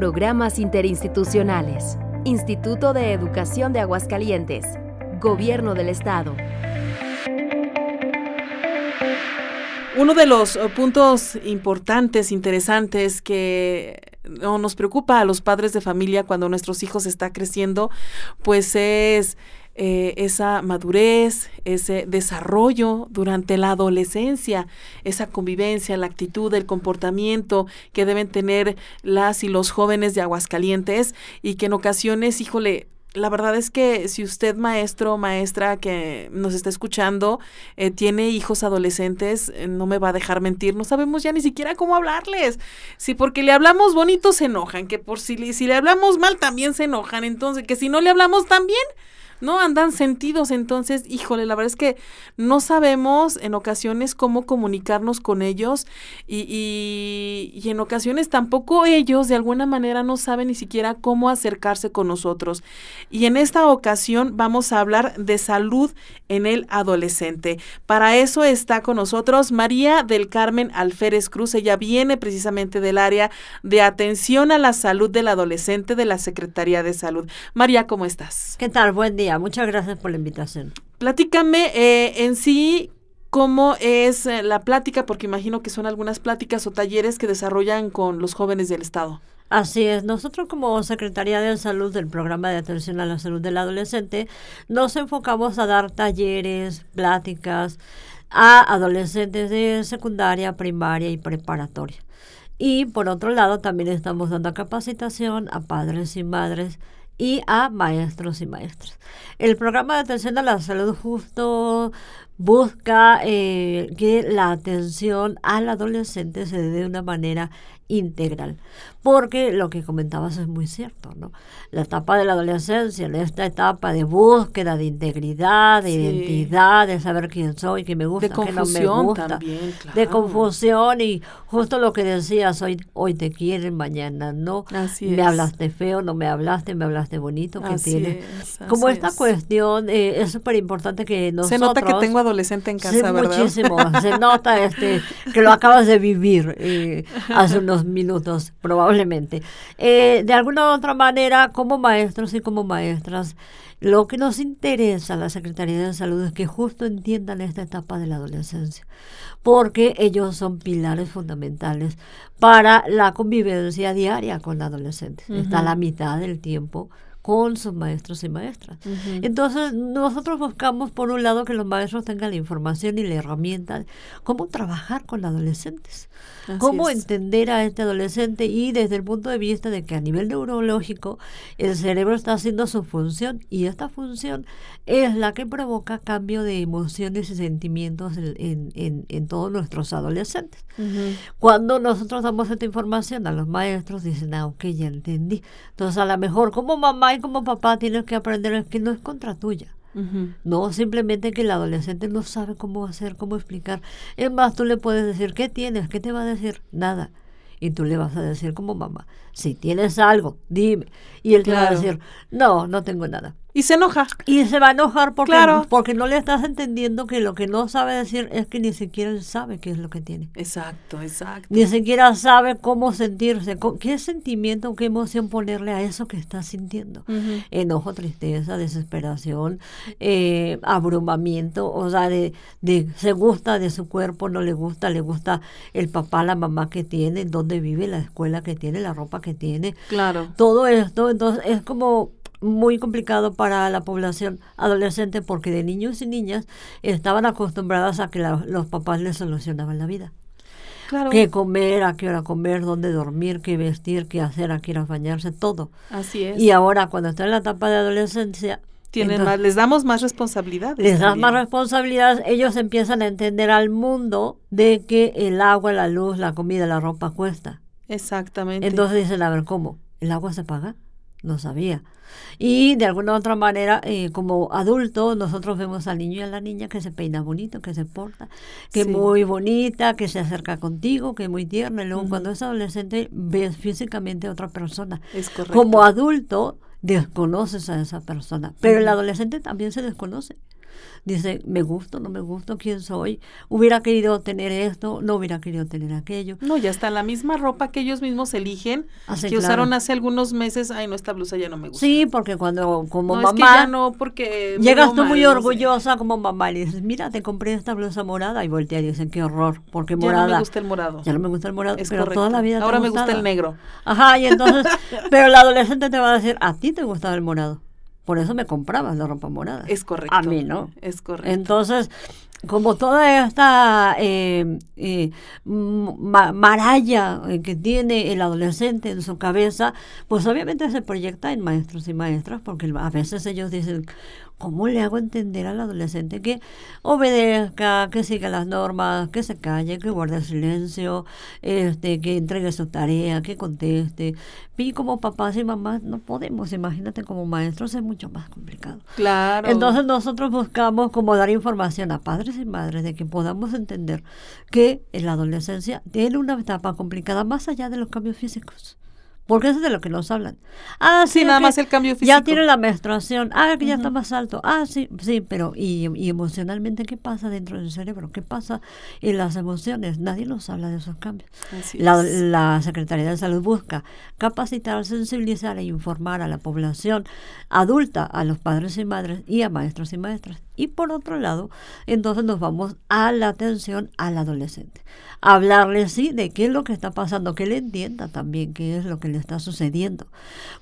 Programas interinstitucionales. Instituto de Educación de Aguascalientes. Gobierno del Estado. Uno de los eh, puntos importantes, interesantes que nos preocupa a los padres de familia cuando nuestros hijos están creciendo, pues es eh, esa madurez, ese desarrollo durante la adolescencia, esa convivencia, la actitud, el comportamiento que deben tener las y los jóvenes de Aguascalientes y que en ocasiones, híjole, la verdad es que si usted, maestro o maestra que nos está escuchando, eh, tiene hijos adolescentes, eh, no me va a dejar mentir, no sabemos ya ni siquiera cómo hablarles. Si porque le hablamos bonito se enojan, que por si, si le hablamos mal también se enojan, entonces que si no le hablamos tan bien, no andan sentidos. Entonces, híjole, la verdad es que no sabemos en ocasiones cómo comunicarnos con ellos y, y, en ocasiones tampoco ellos de alguna manera no saben ni siquiera cómo acercarse con nosotros. Y en esta ocasión vamos a hablar de salud en el adolescente. Para eso está con nosotros María del Carmen Alférez Cruz. Ella viene precisamente del área de atención a la salud del adolescente de la Secretaría de Salud. María, ¿cómo estás? ¿Qué tal? Buen día. Muchas gracias por la invitación. Platícame eh, en sí cómo es eh, la plática, porque imagino que son algunas pláticas o talleres que desarrollan con los jóvenes del Estado. Así es, nosotros como Secretaría de Salud del Programa de Atención a la Salud del Adolescente nos enfocamos a dar talleres, pláticas a adolescentes de secundaria, primaria y preparatoria. Y por otro lado, también estamos dando capacitación a padres y madres y a maestros y maestras. El programa de atención a la salud justo busca eh, que la atención al adolescente se dé de una manera integral. Porque lo que comentabas es muy cierto, ¿no? La etapa de la adolescencia, en esta etapa de búsqueda de integridad, de identidad, de saber quién soy, qué me gusta, qué no me gusta, de confusión y justo lo que decías, hoy, hoy te quieren, mañana no, me hablaste feo, no me hablaste, me hablaste bonito, que tienes. Como esta cuestión eh, es súper importante que nosotros... Se nota que tengo adolescente en casa, ¿verdad? Muchísimo, se nota este, que lo acabas de vivir eh, hace unos minutos, probablemente. Eh, de alguna u otra manera, como maestros y como maestras, lo que nos interesa a la Secretaría de Salud es que justo entiendan esta etapa de la adolescencia, porque ellos son pilares fundamentales para la convivencia diaria con adolescentes. Está la mitad del tiempo con sus maestros y maestras. Entonces, nosotros buscamos, por un lado, que los maestros tengan la información y la herramienta, cómo trabajar con adolescentes, cómo entender a este adolescente y desde el punto de vista de que a nivel neurológico el cerebro está haciendo su función y esta función es la que provoca cambio de emociones y sentimientos en, en, en todos nuestros adolescentes. Cuando nosotros damos esta información a los maestros, dicen, ah, ok, ya entendí. Entonces, a lo mejor como mamá y como papá tienes que aprender que no es contra tuya. No, simplemente que el adolescente no sabe cómo hacer, cómo explicar. Es más, tú le puedes decir, ¿qué tienes? ¿Qué te va a decir? Nada. Y tú le vas a decir como mamá, si tienes algo, dime. Y él te va a decir, no, no tengo nada. Y se enoja. Y se va a enojar porque, porque no le estás entendiendo que lo que no sabe decir es que ni siquiera él sabe qué es lo que tiene. Exacto, exacto. Ni siquiera sabe cómo sentirse, qué sentimiento, qué emoción ponerle a eso que está sintiendo. Enojo, tristeza, desesperación, eh, abrumamiento, o sea, de, de se gusta de su cuerpo, no le gusta, le gusta el papá, la mamá que tiene, dónde vive, la escuela que tiene, la ropa que tiene. Claro. Todo esto, entonces es como muy complicado para la población adolescente porque de niños y niñas estaban acostumbradas a que los papás les solucionaban la vida. Claro. Qué comer, a qué hora comer, dónde dormir, qué vestir, qué hacer, a qué hora bañarse, todo. Así es. Y ahora cuando está en la etapa de adolescencia, tienen más, les damos más responsabilidades. Les das más responsabilidades, ellos empiezan a entender al mundo de que el agua, la luz, la comida, la ropa cuesta. Exactamente. Entonces dicen, a ver, ¿cómo? ¿El agua se paga? No sabía. Y de alguna otra manera, eh, como adulto, nosotros vemos al niño y a la niña que se peina bonito, que se porta, que es muy bonita, que se acerca contigo, que es muy tierna. Y luego cuando es adolescente, ves físicamente a otra persona. Es Como adulto, desconoces a esa persona. Pero el adolescente también se desconoce. Dice, me gusto, no me gusto, quién soy. Hubiera querido tener esto, no hubiera querido tener aquello. No, ya está la misma ropa que ellos mismos eligen, que usaron hace algunos meses, ay, no, esta blusa ya no me gusta. Sí, porque cuando como no, mamá... Es que ya no, porque... Llegas tú muy orgullosa como mamá y dices, mira, te compré esta blusa morada y voltea y dicen, qué horror, porque morada... Ya no me gusta el morado. Ya no me gusta el morado, pero toda la vida Ahora me gusta el negro. Ajá, y entonces, pero la adolescente te va a decir, a ti te gustaba el morado. Por eso me comprabas la ropa morada. Es correcto. A mí, ¿no? Es correcto. Entonces, como toda esta eh, eh, maralla que tiene el adolescente en su cabeza, pues obviamente se proyecta en maestros y maestras, porque a veces ellos dicen, ¿Cómo le hago entender al adolescente que obedezca, que siga las normas, que se calle, que guarde silencio, este, que entregue su tarea, que conteste? Y como papás y mamás no podemos, imagínate como maestros es mucho más complicado. Claro. Entonces nosotros buscamos como dar información a padres y madres de que podamos entender que en la adolescencia tiene una etapa complicada más allá de los cambios físicos. Porque eso es de lo que nos hablan. Ah, sí, nada más el cambio físico. Ya tiene la menstruación. Ah, que ya está más alto. Ah, sí, sí, pero ¿y, emocionalmente qué pasa dentro del cerebro? ¿Qué pasa en las emociones? Nadie nos habla de esos cambios. La, la, Secretaría de Salud busca capacitar, sensibilizar e informar a la población adulta, a los padres y madres y a maestros y maestras. Y por otro lado, entonces nos vamos a la atención al adolescente hablarle sí de qué es lo que está pasando, que él entienda también qué es lo que le está sucediendo.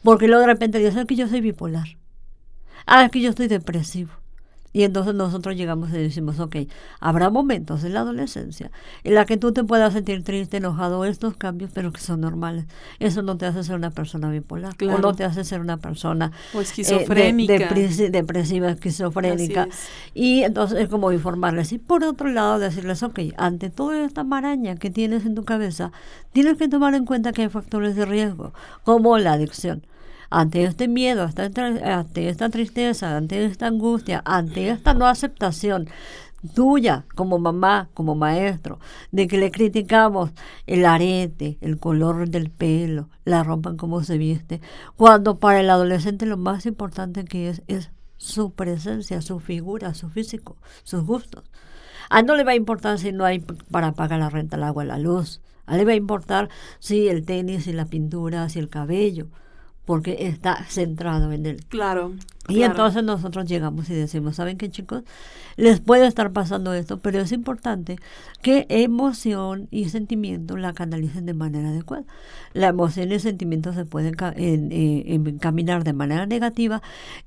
Porque luego de repente dice que yo soy bipolar. Ah, que yo estoy depresivo. Y entonces nosotros llegamos y decimos, ok, habrá momentos en la adolescencia en la que tú te puedas sentir triste, enojado, estos cambios, pero que son normales. Eso no te hace ser una persona bipolar, o no te hace ser una persona o esquizofrénica. Eh, depresiva, esquizofrénica. Y entonces es como informarles. Y por otro lado, decirles, ok, ante toda esta maraña que tienes en tu cabeza, tienes que tomar en cuenta que hay factores de riesgo, como la adicción ante este miedo, ante esta tristeza, ante esta angustia, ante esta no aceptación tuya como mamá, como maestro, de que le criticamos el arete, el color del pelo, la ropa en cómo se viste, cuando para el adolescente lo más importante que es es su presencia, su figura, su físico, sus gustos. A no le va a importar si no hay para pagar la renta, el agua, la luz. A le va a importar si el tenis, y la pintura, si el cabello porque está centrado en él. Claro. Y entonces nosotros llegamos y decimos, ¿saben qué chicos? Les puede estar pasando esto, pero es importante que emoción y sentimiento la canalicen de manera adecuada. La emoción y el sentimiento se pueden eh, encaminar de manera negativa,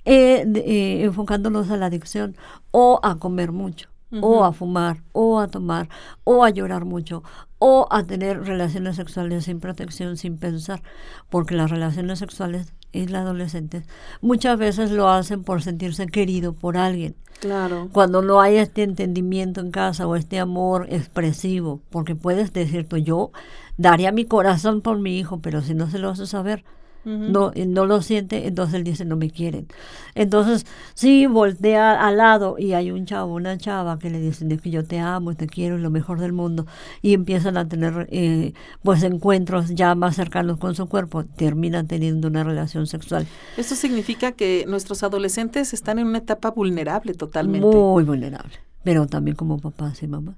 eh, eh, enfocándonos a la adicción o a comer mucho o a fumar, o a tomar, o a llorar mucho, o a tener relaciones sexuales sin protección, sin pensar, porque las relaciones sexuales en la adolescentes muchas veces lo hacen por sentirse querido por alguien. Claro. Cuando no hay este entendimiento en casa o este amor expresivo, porque puedes decir tú, yo daría mi corazón por mi hijo, pero si no se lo haces saber, no, no lo siente, entonces él dice no me quieren. Entonces, si voltea al lado y hay un chavo, una chava que le dicen que yo te amo, te quiero, lo mejor del mundo, y empiezan a tener eh, pues encuentros ya más cercanos con su cuerpo, terminan teniendo una relación sexual. Eso significa que nuestros adolescentes están en una etapa vulnerable totalmente. Muy vulnerable pero también como papás y mamás.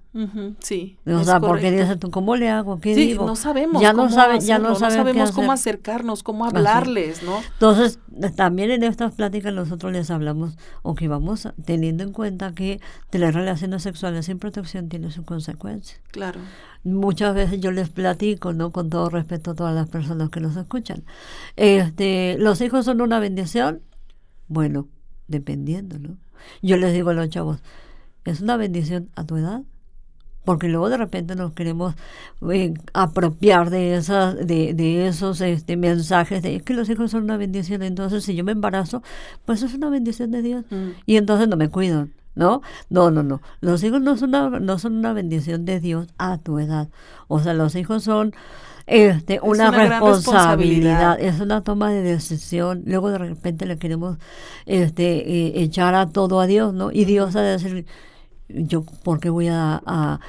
sí. O sea, porque dices tú, ¿cómo le hago? ¿Qué sí, digo? no sabemos. Ya no, sabe, ya no, sabemos cómo acercarnos, cómo hablarles, ¿no? Entonces, también en estas pláticas nosotros les hablamos, o que vamos teniendo en cuenta que tener relaciones sexuales sin protección tiene sus consecuencias. Claro. Muchas veces yo les platico, ¿no? Con todo respeto a todas las personas que nos escuchan. Este, ¿Los hijos son una bendición? Bueno, dependiendo, ¿no? Yo les digo a los chavos, es una bendición a tu edad porque luego de repente nos queremos eh, apropiar de esas de, de esos este mensajes de que los hijos son una bendición entonces si yo me embarazo pues es una bendición de Dios mm. y entonces no me cuido ¿no? No, no, no. Los hijos no son una, no son una bendición de Dios a tu edad. O sea, los hijos son este, una, responsabilidad, es una toma de decisión. Luego de repente le queremos este, eh, echar a todo a Dios, ¿no? Y Dios a decir, yo, ¿por qué voy a, a,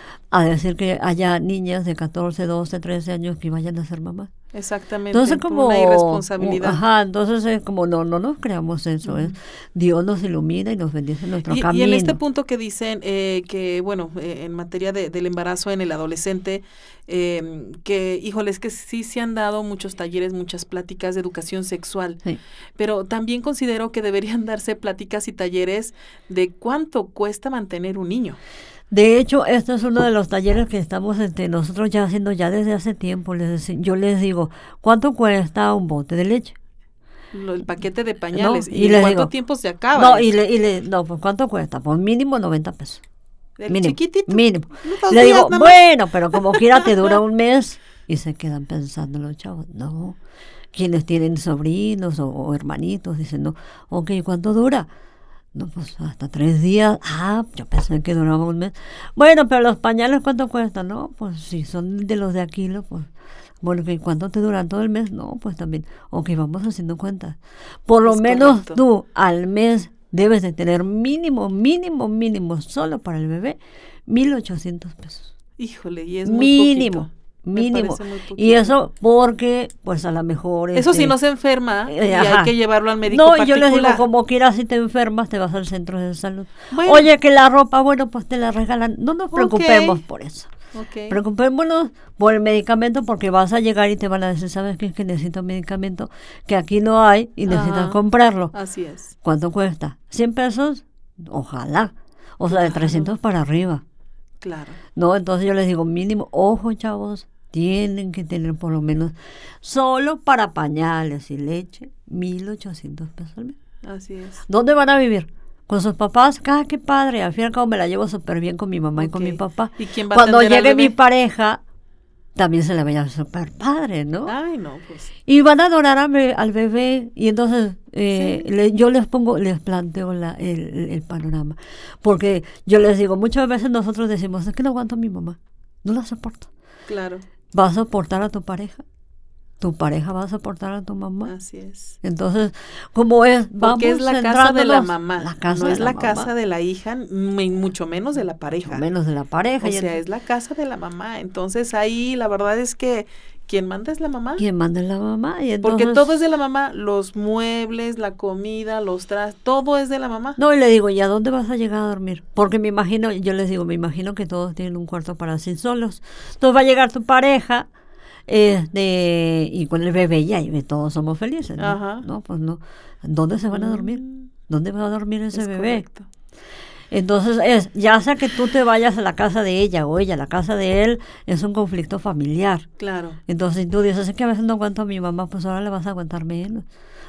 decir que haya niñas de 14, 12, 13 años que vayan a ser mamás? Exactamente. Entonces como una irresponsabilidad. Ajá, entonces es como no no nos creamos eso, es Dios nos ilumina y nos bendice nuestro y, camino. Y en este punto que dicen eh, que bueno, eh, en materia de, del embarazo en el adolescente eh, que híjole, es que sí se han dado muchos talleres, muchas pláticas de educación sexual. Sí. Pero también considero que deberían darse pláticas y talleres de cuánto cuesta mantener un niño. De hecho, este es uno de los talleres que estamos este, nosotros ya haciendo ya desde hace tiempo. Les, yo les digo, ¿cuánto cuesta un bote de leche? El paquete de pañales. No, ¿Y, y les cuánto digo, tiempo se acaba? No, y le, y le, no, pues ¿cuánto cuesta? Pues mínimo 90 pesos. El mínimo, chiquitito. Mínimo. Le digo, bueno, pero como quiera te dura un mes. Y se quedan pensando los chavos, no. Quienes tienen sobrinos o, o hermanitos dicen, no, ok, ¿cuánto dura? No, pues hasta tres días. Ah, yo pensé que duraba un mes. Bueno, pero los pañales, ¿cuánto cuestan? No, pues si son de los de Aquilo, pues. Bueno, ¿y ¿cuánto te duran todo el mes? No, pues también. Ok, vamos haciendo cuentas. Por lo Es menos correcto. tú al mes debes de tener mínimo, mínimo, mínimo, solo para el bebé, 1.800 pesos. Híjole, y es muy mínimo, poquito. Mínimo. Y eso porque, pues a lo mejor... Eso este, si no se enferma eh, y ajá. hay que llevarlo al médico No, particular. yo les digo, como quieras, si te enfermas, te vas al centro de salud. Bueno. Oye, que la ropa, bueno, pues te la regalan. No nos preocupemos por eso. Preocupémonos por el medicamento porque vas a llegar y te van a decir, ¿sabes qué? Es que necesito medicamento que aquí no hay y necesitas Ajá. comprarlo. Así es. ¿Cuánto cuesta? ¿100 pesos? Ojalá. O sea, de 300 para arriba. Claro. No, entonces yo les digo, mínimo, ojo chavos, tienen que tener por lo menos, solo para pañales y leche, 1.800 pesos al mes. Así es. ¿Dónde van a vivir? ¿Con sus papás? ¡Ah, qué padre! Al fin y al cabo me la llevo súper bien con mi mamá y con mi papá. ¿Y quién va a Cuando llegue mi pareja, también se la vaya súper padre, ¿no? Ay, no, pues. Y van a adorar a be- al bebé y entonces eh, Sí. le- yo les pongo, les planteo la- el, el- el panorama. Porque yo les digo, muchas veces nosotros decimos, es que no aguanto a mi mamá, no la soporto. Claro. ¿Vas a soportar a tu pareja? ¿Tu pareja va a soportar a tu mamá? Así es. Entonces, como es, vamos Porque es la casa de la mamá. La casa no es la, casa de la hija, mucho menos de la pareja. menos de la pareja. O sea, es la casa de la mamá. Entonces ahí la verdad es que quien manda es la mamá. ¿Quién manda es la mamá? Y Porque entonces- todo es de la mamá, los muebles, la comida, los trastes, todo es de la mamá. No, y le digo, ¿y a dónde vas a llegar a dormir? Porque me imagino, yo les digo, me imagino que todos tienen un cuarto para sí solos. Entonces va a llegar tu pareja este, y con el bebé ya, y todos somos felices. ¿no? Ajá. No, pues no. ¿Dónde se van a dormir? Mm, ¿Dónde va a dormir ese es bebé? correcto. Entonces, es, ya sea que tú te vayas a la casa de ella o ella a la casa de él, es un conflicto familiar. Claro. Entonces, tú dices, es que a veces no aguanto a mi mamá, pues ahora le vas a aguantar menos.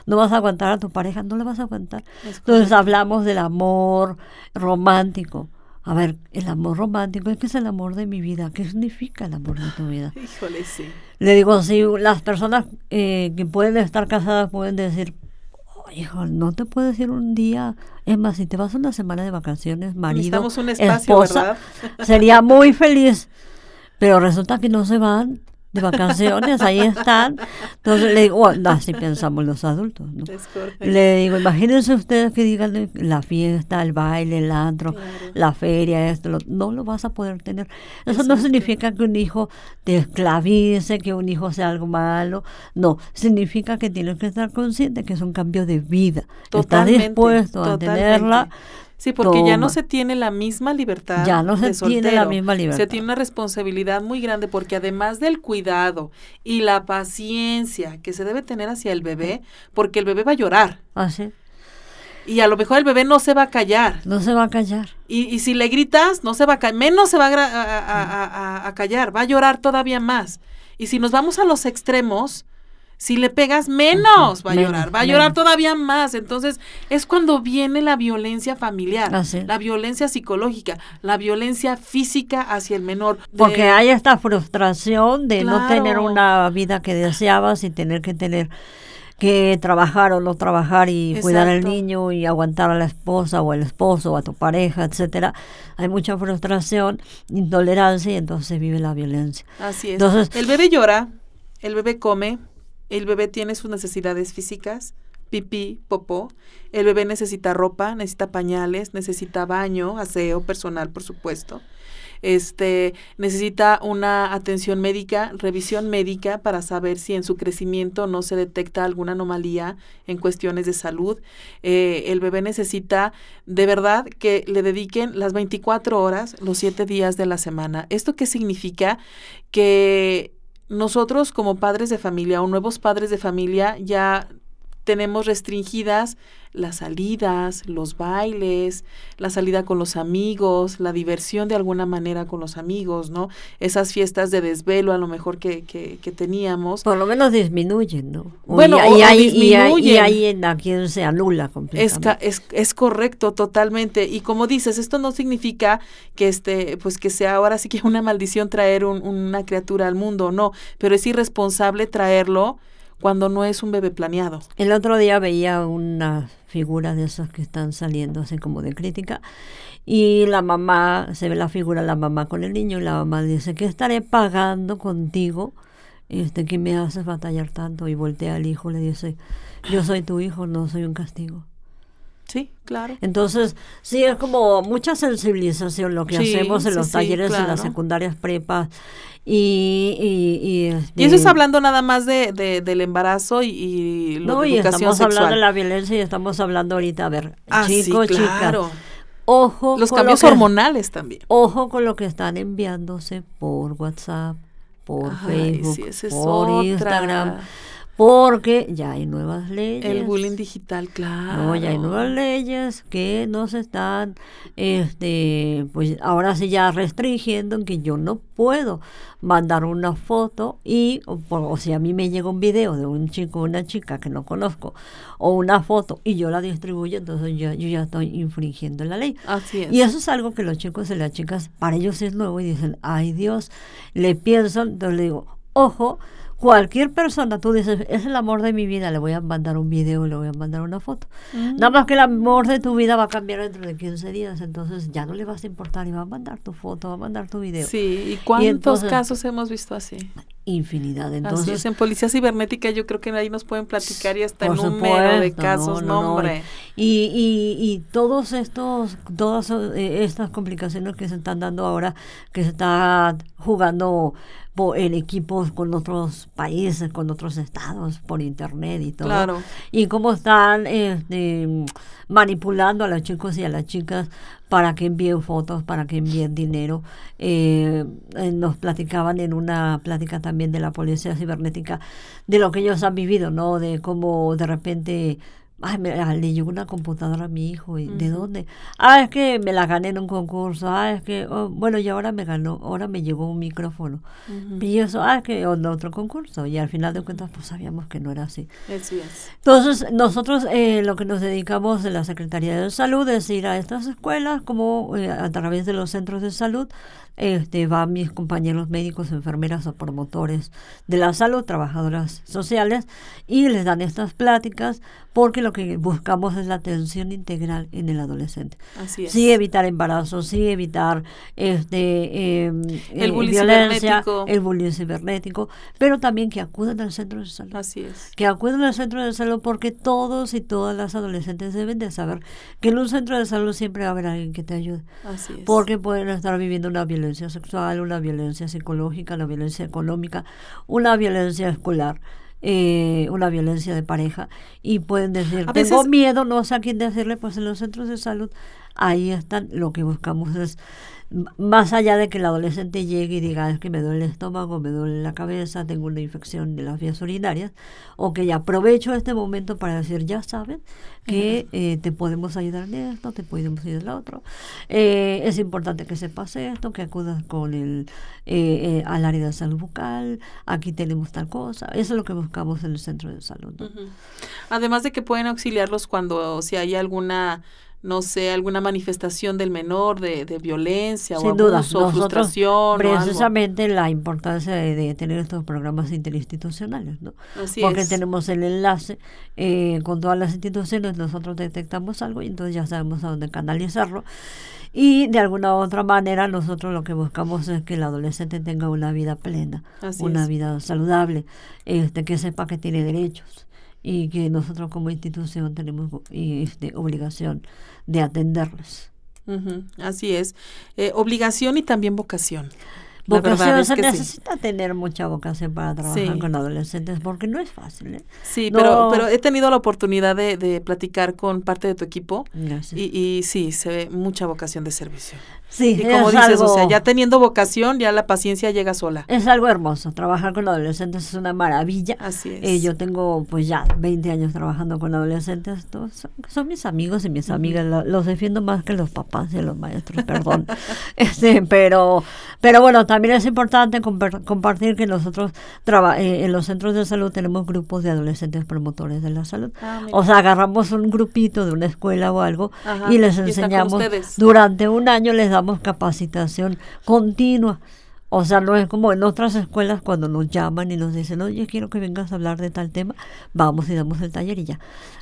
No vas a aguantar a tu pareja, no le vas a aguantar. Es Entonces hablamos del amor romántico. A ver, el amor romántico, ¿qué es el amor de mi vida? ¿Qué significa el amor de tu vida? Híjole, sí. Le digo, si las personas eh, que pueden estar casadas pueden decir, "Oh, hijo, no te puedes ir un día. Es más, si te vas una semana de vacaciones, marido, Necesitamos un espacio, esposa, ¿verdad? sería muy feliz. Pero resulta que no se van de vacaciones, ahí están. Entonces le digo, bueno, así pensamos los adultos, ¿no? Le digo, imagínense ustedes que digan la fiesta, el baile, el antro, Claro. la feria, esto, lo- no lo vas a poder tener. Eso no significa que un hijo te esclavice, que un hijo sea algo malo. No, significa que tienes que estar consciente que es un cambio de vida. Totalmente, Estás dispuesto a totalmente. tenerla. Sí, porque ya no se tiene la misma libertad. Ya no se de tiene la misma libertad. Se tiene una responsabilidad muy grande porque además del cuidado y la paciencia que se debe tener hacia el bebé, porque el bebé va a llorar Así, y a lo mejor el bebé no se va a callar. no se va a callar. Y, y si le gritas, no se va a callar, menos se va a- a- a- a callar, va a llorar todavía más. Y si nos vamos a los extremos, si le pegas, menos va a menos, llorar, va a llorar menos. todavía más. Entonces, es cuando viene la violencia familiar, es. la violencia psicológica, la violencia física hacia el menor. de- Porque hay esta frustración de no tener una vida que deseabas y tener que tener que trabajar o no trabajar y cuidar al niño y aguantar a la esposa o al esposo o a tu pareja, etcétera. Hay mucha frustración, intolerancia y entonces se vive la violencia. Así es. Entonces- el bebé llora, el bebé come, el bebé tiene sus necesidades físicas, pipí, popó. El bebé necesita ropa, necesita pañales, necesita baño, aseo personal, por supuesto este, necesita una atención médica, revisión médica para saber si en su crecimiento no se detecta alguna anomalía en cuestiones de salud. Eh, el bebé necesita de verdad que le dediquen las 24 horas, los 7 días de la semana. ¿Esto qué significa? Que nosotros como padres de familia o nuevos padres de familia ya tenemos restringidas las salidas, los bailes, la salida con los amigos, la diversión de alguna manera con los amigos, ¿no? Esas fiestas de desvelo a lo mejor que, que, teníamos. Por lo menos disminuyen, ¿no? bueno, y, ahí, disminuyen. Y, ahí en a quien se anula completamente. Es, es, es, correcto, totalmente. Y como dices, esto no significa que este, pues que sea ahora sí que una maldición traer una criatura al mundo, no, pero es irresponsable traerlo cuando no es un bebé planeado. El otro día veía una figura de esas que están saliendo así como de crítica y la mamá, se ve la figura de la mamá con el niño y la mamá dice, ¿qué estaré pagando contigo? Este, que me haces batallar tanto y voltea al hijo, le dice, yo soy tu hijo, no soy un castigo. Sí, claro. Entonces, sí, es como mucha sensibilización lo que hacemos en los talleres en las secundarias prepas y, y, y, eso es hablando nada más de, del embarazo y, y no, y estamos hablando de la violencia y estamos hablando ahorita, a ver, ah, chicos, chicas, ojo los cambios hormonales también. Ojo con lo que están enviándose por WhatsApp, por Facebook, por Instagram porque ya hay nuevas leyes. El bullying digital, claro. No, ya hay nuevas leyes que nos están, este, pues ahora sí ya restringiendo en que yo no puedo mandar una foto y, o, si a mí me llega un video de un chico o una chica que no conozco, o una foto y yo la distribuyo, entonces yo, yo ya estoy infringiendo la ley. Así es. Y eso es algo que los chicos y las chicas, para ellos es nuevo y dicen, ay Dios, le piensan, entonces le digo, ojo, cualquier persona, tú dices, es el amor de mi vida, le voy a mandar un video, le voy a mandar una foto. Mm. Nada más que el amor de tu vida va a cambiar dentro de 15 días, entonces ya no le vas a importar y va a mandar tu foto, va a mandar tu video. Sí, ¿y cuántos casos hemos visto así? Infinidad. Entonces, en policía cibernética yo creo que ahí nos pueden platicar y hasta el número de casos, no, Y, y, y todos estos, todas eh, estas complicaciones que se están dando ahora, que se está jugando en equipos con otros países, con otros estados, por internet y todo. Claro. Y cómo están este, manipulando a los chicos y a las chicas para que envíen fotos, para que envíen dinero. Eh, eh, nos platicaban en una plática también de la policía cibernética de lo que ellos han vivido, ¿no? De cómo de repente Ay, me, le llegó una computadora a mi hijo. ¿y ¿De dónde? Ah, es que me la gané en un concurso. Ah, es que, oh, bueno, y ahora me ganó, ahora me llegó un micrófono. Y eso, ah, es que otro concurso. Y al final de cuentas, pues sabíamos que no era así. Así es. Entonces, nosotros eh, lo que nos dedicamos en la Secretaría de Salud es ir a estas escuelas, como eh, a través de los centros de salud, este, van mis compañeros médicos, enfermeras o promotores de la salud, trabajadoras sociales, y les dan estas pláticas porque lo que buscamos es la atención integral en el adolescente. Así es. Sí evitar embarazo, sí evitar este em, el bullying violencia, el bullying cibernético, pero también que acudan al centro de salud. Así es. Que acudan al centro de salud porque todos y todas las adolescentes deben de saber que en un centro de salud siempre va a haber alguien que te ayude. Así es. Porque pueden estar viviendo una violencia sexual, una violencia psicológica, una violencia económica, una violencia escolar eh, una violencia de pareja y pueden decir, tengo miedo, no sé a quién decirle, pues en los centros de salud ahí están, lo que buscamos es más allá de que el adolescente llegue y diga es que me duele el estómago, me duele la cabeza, tengo una infección de las vías urinarias, o que ya aprovecho este momento para decir, ya saben que eh, te podemos ayudar en esto, te podemos ayudar en lo otro. Eh, es importante que sepas esto, que acudas con el eh, al área de salud bucal, aquí tenemos tal cosa. Eso es lo que buscamos en el centro de salud. Además de que pueden auxiliarlos cuando si hay alguna no sé, alguna manifestación del menor de, de violencia o abuso, frustración. Precisamente la importancia de, tener estos programas interinstitucionales, ¿no? Así Porque tenemos el enlace eh, con todas las instituciones, nosotros detectamos algo y entonces ya sabemos a dónde canalizarlo. Y de alguna u otra manera nosotros lo que buscamos es que el adolescente tenga una vida plena, una vida saludable, este, que sepa que tiene derechos y que nosotros como institución tenemos este, obligación de atenderles. así es. Eh, obligación y también vocación. Vocación, se necesita tener mucha vocación para trabajar con adolescentes porque no es fácil. ¿eh? Sí, pero, pero he tenido la oportunidad de, de platicar con parte de tu equipo y, y, sí, se ve mucha vocación de servicio. Sí, y como dices, o sea, ya teniendo vocación, ya la paciencia llega sola. Es algo hermoso, trabajar con adolescentes es una maravilla. Así es. Eh, yo tengo pues ya 20 años trabajando con adolescentes, todos son, mis amigos y mis amigas, los defiendo más que los papás y los maestros, perdón. este, pero, pero bueno, también es importante compartir que nosotros eh, en los centros de salud tenemos grupos de adolescentes promotores de la salud. Ah, o sea, agarramos un grupito de una escuela o algo y les enseñamos durante un año les damos capacitación continua. O sea, no es como en otras escuelas cuando nos llaman y nos dicen, oye, quiero que vengas a hablar de tal tema, vamos y damos el taller y ya.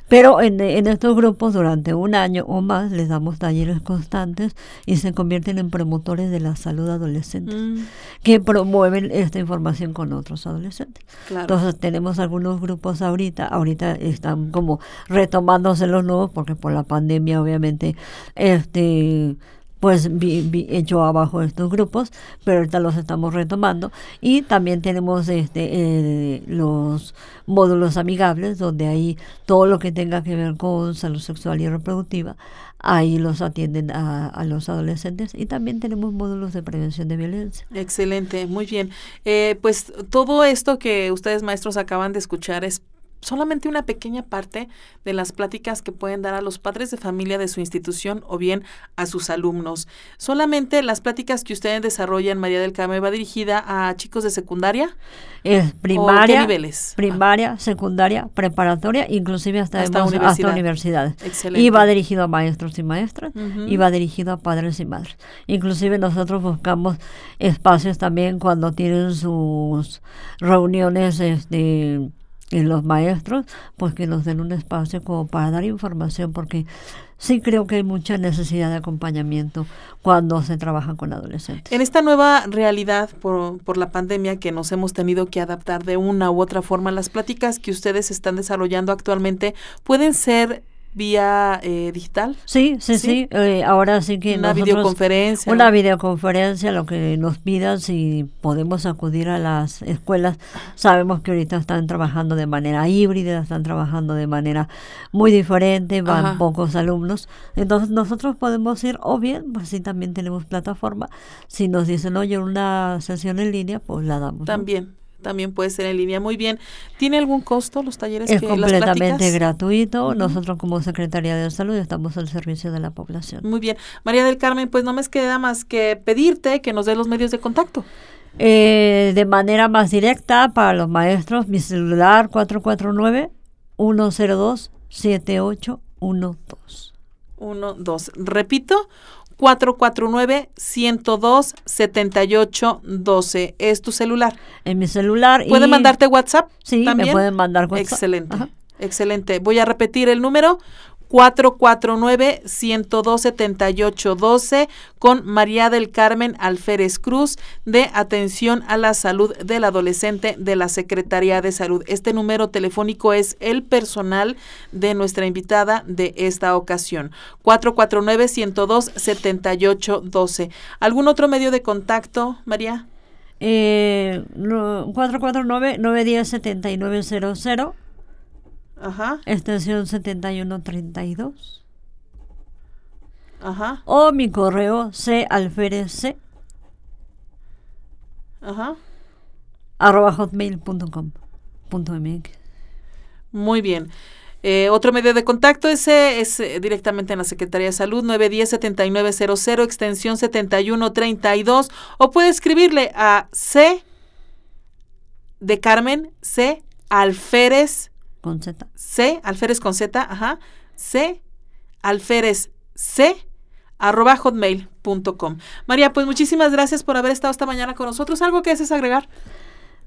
Pero en, estos grupos durante un año o más les damos talleres constantes y se convierten en promotores de la salud adolescente, mm. que promueven esta información con otros adolescentes. Entonces tenemos algunos grupos ahorita, ahorita están como retomándose los nuevos porque por la pandemia obviamente este pues vi, hecho abajo estos grupos, pero ahorita los estamos retomando. Y también tenemos este eh, los módulos amigables, donde ahí todo lo que tenga que ver con salud sexual y reproductiva, ahí los atienden a, los adolescentes. Y también tenemos módulos de prevención de violencia. Excelente, muy bien. Eh, pues todo esto que ustedes maestros acaban de escuchar es solamente una pequeña parte de las pláticas que pueden dar a los padres de familia de su institución o bien a sus alumnos. Solamente las pláticas que ustedes desarrollan, María del Carmen, va dirigida a chicos de secundaria. Es primaria, niveles? primaria, secundaria, preparatoria, inclusive hasta, hasta, universidades. Excelente. Y va dirigido a maestros y maestras y va dirigido a padres y madres. Inclusive nosotros buscamos espacios también cuando tienen sus reuniones este y los maestros, pues que nos den un espacio como para dar información, porque sí creo que hay mucha necesidad de acompañamiento cuando se trabaja con adolescentes. En esta nueva realidad por, por la pandemia que nos hemos tenido que adaptar de una u otra forma, las pláticas que ustedes están desarrollando actualmente pueden ser vía eh, digital. Sí, sí, sí. Eh, ahora sí que una videoconferencia. Una videoconferencia, lo que nos pidan, si podemos acudir a las escuelas. Sabemos que ahorita están trabajando de manera híbrida, están trabajando de manera muy diferente, van pocos alumnos. Entonces nosotros podemos ir, o bien, pues sí, también tenemos plataforma. Si nos dicen, oye, una sesión en línea, pues la damos. También también puede ser en línea. Muy bien. ¿Tiene algún costo los talleres? Es completamente gratuito. Nosotros como Secretaría de Salud estamos al servicio de la población. Muy bien. María del Carmen, pues no me queda más que pedirte que nos dé los medios de contacto. Eh, de manera más directa para los maestros, mi celular 449 102 7812. 12. Repito, 449-102-7812. Es tu celular. En mi celular. ¿Pueden mandarte WhatsApp? Sí, ¿también? me pueden mandar WhatsApp. Excelente. Excelente. Voy a repetir el número 449-102-7812 con María del Carmen Alférez Cruz de Atención a la Salud del Adolescente de la Secretaría de Salud. Este número telefónico es el personal de nuestra invitada de esta ocasión. 449-102-7812. ¿Algún otro medio de contacto, María? Eh, 449-910-7900 Ajá. Extensión 7132. Ajá. O mi correo c alférez c. Ajá. arroba hotmail.com. Muy bien. Eh, otro medio de contacto ese es eh, directamente en la Secretaría de Salud 910-7900, extensión 7132, o puede escribirle a C de Carmen C Alférez con Z. C, alférez con Z, ajá. C, alférez C, arroba hotmail.com. María, pues muchísimas gracias por haber estado esta mañana con nosotros. ¿Algo que desees agregar?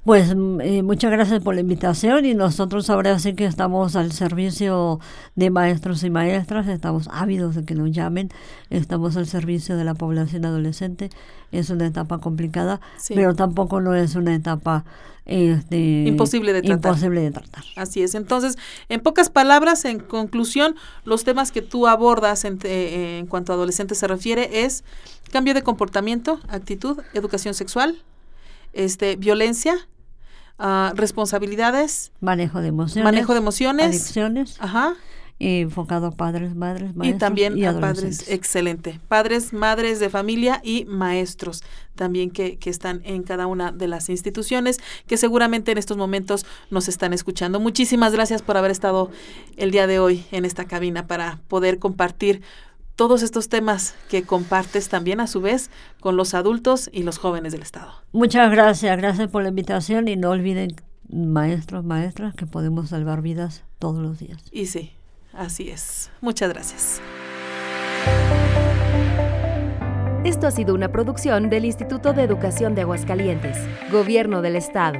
Pues mm, eh, muchas gracias por la invitación y nosotros ahora sí que estamos al servicio de maestros y maestras, estamos ávidos de que nos llamen, estamos al servicio de la población adolescente. Es una etapa complicada, Sí. pero tampoco no es una etapa este, Imposible de tratar. imposible de tratar. Así es. Entonces, en pocas palabras, en conclusión, los temas que tú abordas en, te- en cuanto a adolescentes se refiere es cambio de comportamiento, actitud, educación sexual, este, violencia, ah, responsabilidades, Manejo de emociones. manejo de emociones, Adicciones, ajá, eh, enfocado a padres, madres, y maestros también y a adolescentes. padres, excelente, padres, madres de familia y maestros también que, que están en cada una de las instituciones que seguramente en estos momentos nos están escuchando. Muchísimas gracias por haber estado el día de hoy en esta cabina para poder compartir todos estos temas que compartes también a su vez con los adultos y los jóvenes del Estado. Muchas gracias, gracias por la invitación y no olviden, maestros, maestras, que podemos salvar vidas todos los días. Y sí, así es. Muchas gracias. Esto ha sido una producción del Instituto de Educación de Aguascalientes, Gobierno del Estado.